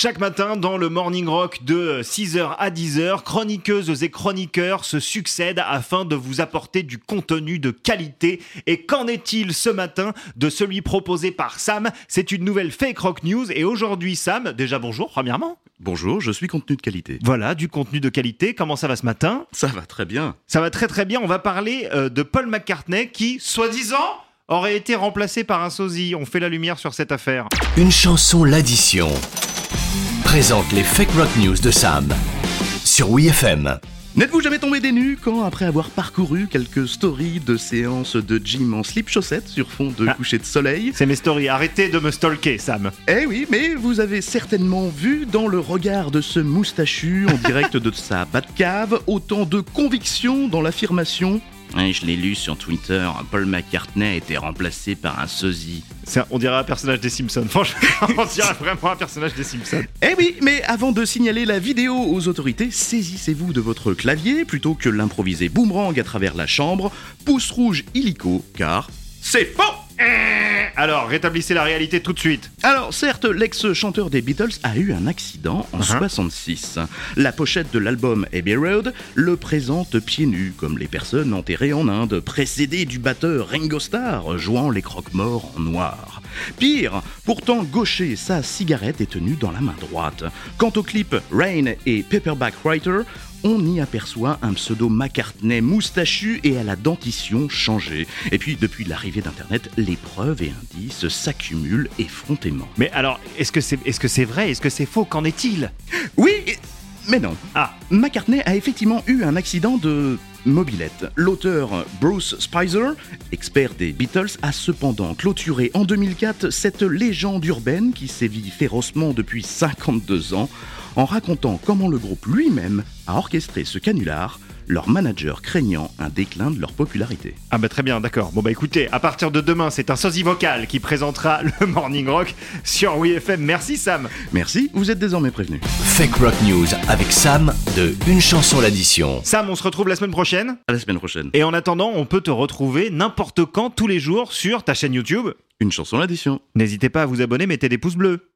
Chaque matin, dans le Morning Rock de 6h à 10h, chroniqueuses et chroniqueurs se succèdent afin de vous apporter du contenu de qualité. Et qu'en est-il ce matin de celui proposé par Sam? C'est une nouvelle fake rock news. Et aujourd'hui, Sam, déjà bonjour, premièrement. Bonjour, je suis contenu de qualité. Voilà, du contenu de qualité. Comment ça va ce matin? Ça va très bien. Ça va très très bien. On va parler euh, de Paul McCartney qui, soi-disant, aurait été remplacé par un sosie. On fait la lumière sur cette affaire. Une chanson l'addition présente les fake rock news de Sam sur WeFM. N'êtes-vous jamais tombé des nues quand, après avoir parcouru quelques stories de séances de gym en slip chaussettes sur fond de Ah. coucher de soleil? C'est mes stories. Arrêtez de me stalker, Sam. Eh oui, mais vous avez certainement vu dans le regard de ce moustachu en direct de sa Batcave autant de conviction dans l'affirmation Ouais, je l'ai lu sur Twitter, Paul McCartney a été remplacé par un sosie. Un- on dirait un personnage des Simpsons. Franchement, on dirait vraiment un personnage des Simpsons. Eh oui, mais avant de signaler la vidéo aux autorités, saisissez-vous de votre clavier plutôt que l'improviser boomerang à travers la chambre, pouce rouge illico, car c'est faux Alors, rétablissez la réalité tout de suite. Alors certes, l'ex-chanteur des Beatles a eu un accident en 66. La pochette de l'album Abbey Road le présente pieds nus, comme les personnes enterrées en Inde, précédé du batteur Ringo Starr jouant les croque-morts en noir. Pire, pourtant gaucher sa cigarette est tenue dans la main droite. Quant au clip Rain et Paperback Writer, on y aperçoit un pseudo McCartney moustachu et à la dentition changée. Et puis, depuis l'arrivée d'Internet, les preuves et indices s'accumulent effrontément. Mais alors, est-ce que c'est est-ce que c'est vrai? Est-ce que c'est faux? Qu'en est-il? Oui, mais non. Ah, McCartney a effectivement eu un accident de mobilette. L'auteur Bruce Spicer, expert des Beatles, a cependant clôturé en 2004 cette légende urbaine qui sévit férocement depuis 52 ans en racontant comment le groupe lui-même a orchestré ce canular, leur manager craignant un déclin de leur popularité. ah bah très bien, d'accord. Bon bah écoutez, à partir de demain, c'est un sosie vocal qui présentera le Morning Rock sur WeFM. Merci Sam. Merci, vous êtes désormais prévenus. Fake rock news avec Sam de Une chanson l'addition. Sam, on se retrouve la semaine prochaine. À la semaine prochaine. Et en attendant, on peut te retrouver n'importe quand, tous les jours, sur ta chaîne YouTube. Une chanson l'addition. N'hésitez pas à vous abonner, mettez des pouces bleus.